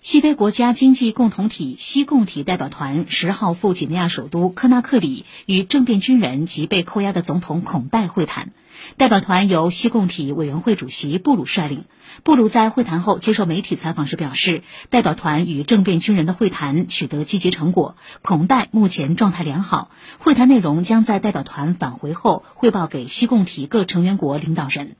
西非国家经济共同体西共体代表团十号赴几内亚首都科纳克里与政变军人及被扣押的总统孔戴会谈。代表团由西共体委员会主席布鲁率领。布鲁在会谈后接受媒体采访时表示，代表团与政变军人的会谈取得积极成果。孔戴目前状态良好，会谈内容将在代表团返回后汇报给西共体各成员国领导人。